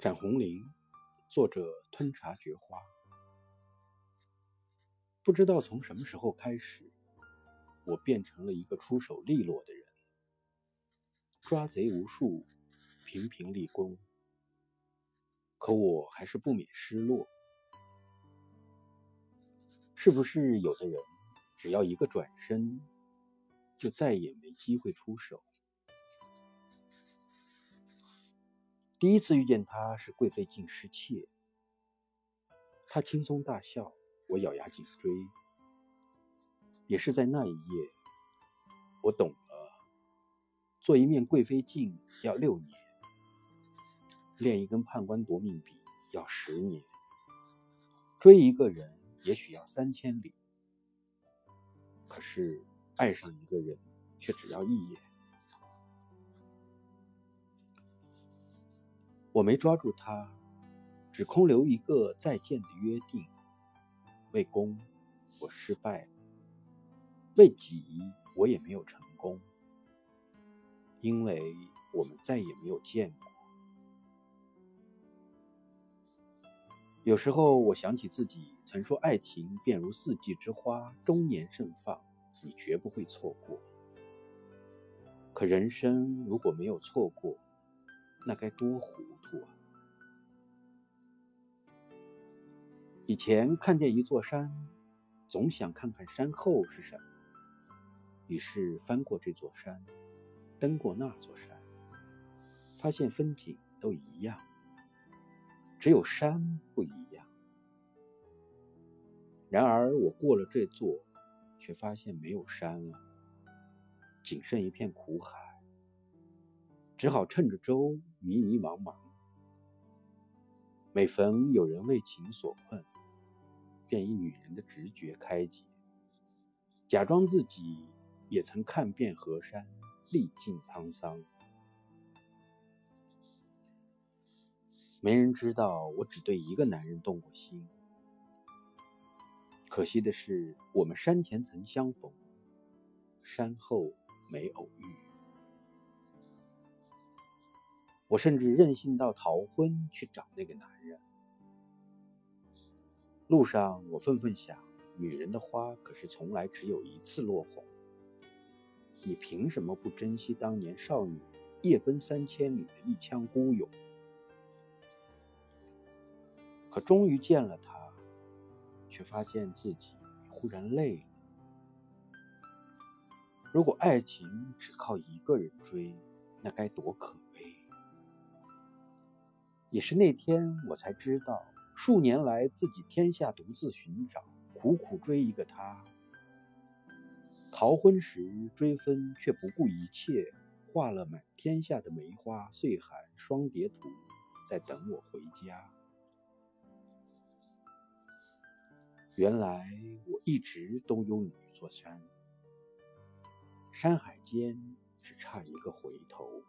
展红绫，作者吞茶绝花。不知道从什么时候开始，我变成了一个出手利落的人，抓贼无数，频频立功。可我还是不免失落。是不是有的人，只要一个转身，就再也没机会出手？第一次遇见他是贵妃静失窃，他轻松大笑，我咬牙紧追。也是在那一夜，我懂了，做一面贵妃镜要六年，练一根判官夺命笔要十年，追一个人也许要三千里，可是爱上一个人却只要一眼。我没抓住他，只空留一个再见的约定。为公，我失败了；为己，我也没有成功，因为我们再也没有见过。有时候，我想起自己曾说：“爱情便如四季之花，终年盛放，你绝不会错过。”可人生如果没有错过，那该多糊涂啊！以前看见一座山，总想看看山后是什么。于是翻过这座山，登过那座山，发现风景都一样，只有山不一样。然而我过了这座，却发现没有山了，仅剩一片苦海。只好趁着舟迷迷茫茫，每逢有人为情所困，便以女人的直觉开解，假装自己也曾看遍河山，历尽沧桑。没人知道我只对一个男人动过心，可惜的是，我们山前曾相逢，山后没偶遇。我甚至任性到逃婚去找那个男人。路上，我愤愤想：女人的花可是从来只有一次落红，你凭什么不珍惜当年少女夜奔三千里的一腔孤勇？可终于见了他，却发现自己忽然累了。如果爱情只靠一个人追，那该多可！也是那天，我才知道，数年来自己天下独自寻找，苦苦追一个他。逃婚时追分，却不顾一切，画了满天下的梅花岁寒双叠图，在等我回家。原来我一直都拥有一座山，山海间只差一个回头。